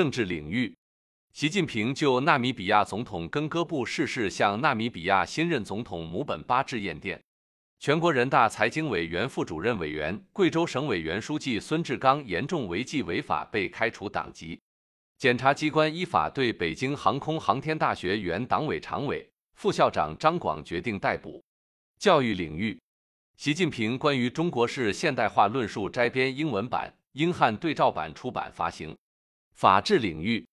政治领域，习近平就纳米比亚总统根哥布逝世向纳米比亚新任总统姆本巴致唁电。全国人大财经委原副主任委员、贵州省委原书记孙志刚严重违纪违法被开除党籍。检察机关依法对北京航空航天大学原党委常委、副校长张广决定逮捕。教育领域，习近平关于中国式现代化论述摘编英文版、英汉对照版出版发行。法治领域，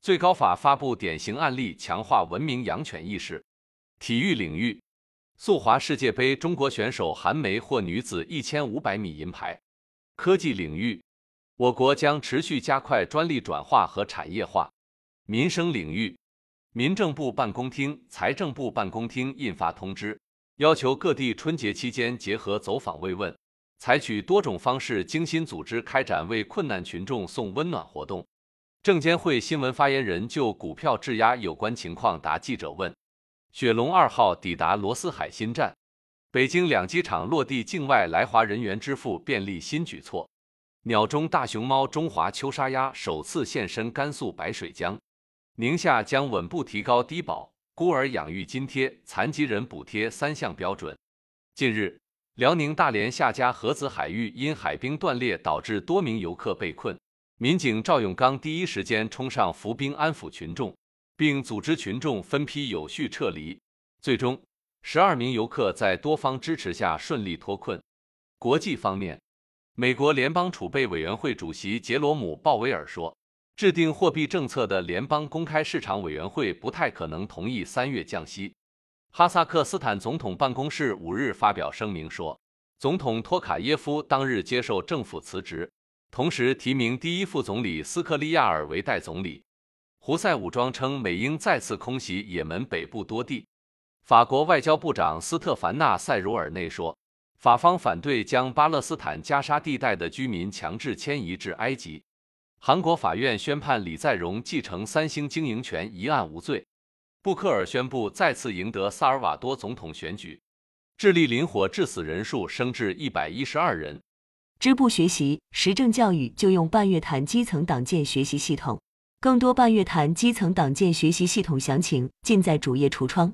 最高法发布典型案例，强化文明养犬意识。体育领域。速滑世界杯，中国选手韩梅获女子一千五百米银牌。科技领域，我国将持续加快专利转化和产业化。民生领域，民政部办公厅、财政部办公厅印发通知，要求各地春节期间结合走访慰问，采取多种方式精心组织开展为困难群众送温暖活动。证监会新闻发言人就股票质押有关情况答记者问。雪龙二号抵达罗斯海新站，北京两机场落地境外来华人员支付便利新举措。鸟中大熊猫中华秋沙鸭首次现身甘肃白水江。宁夏将稳步提高低保、孤儿养育津贴、残疾人补贴三项标准。近日，辽宁大连夏家河子海域因海冰断裂导致多名游客被困，民警赵永刚第一时间冲上浮冰安抚群众。并组织群众分批有序撤离，最终十二名游客在多方支持下顺利脱困。国际方面，美国联邦储备委员会主席杰罗姆·鲍威尔说，制定货币政策的联邦公开市场委员会不太可能同意三月降息。哈萨克斯坦总统办公室五日发表声明说，总统托卡耶夫当日接受政府辞职，同时提名第一副总理斯克利亚尔为代总理。胡塞武装称美英再次空袭也门北部多地。法国外交部长斯特凡纳·塞茹尔内说，法方反对将巴勒斯坦加沙地带的居民强制迁移至埃及。韩国法院宣判李在镕继承三星经营权一案无罪。布克尔宣布再次赢得萨尔瓦多总统选举。智利林火致死人数升至一百一十二人。支部学习时政教育就用半月谈基层党建学习系统。更多半月谈基层党建学习系统详情尽在主页橱窗。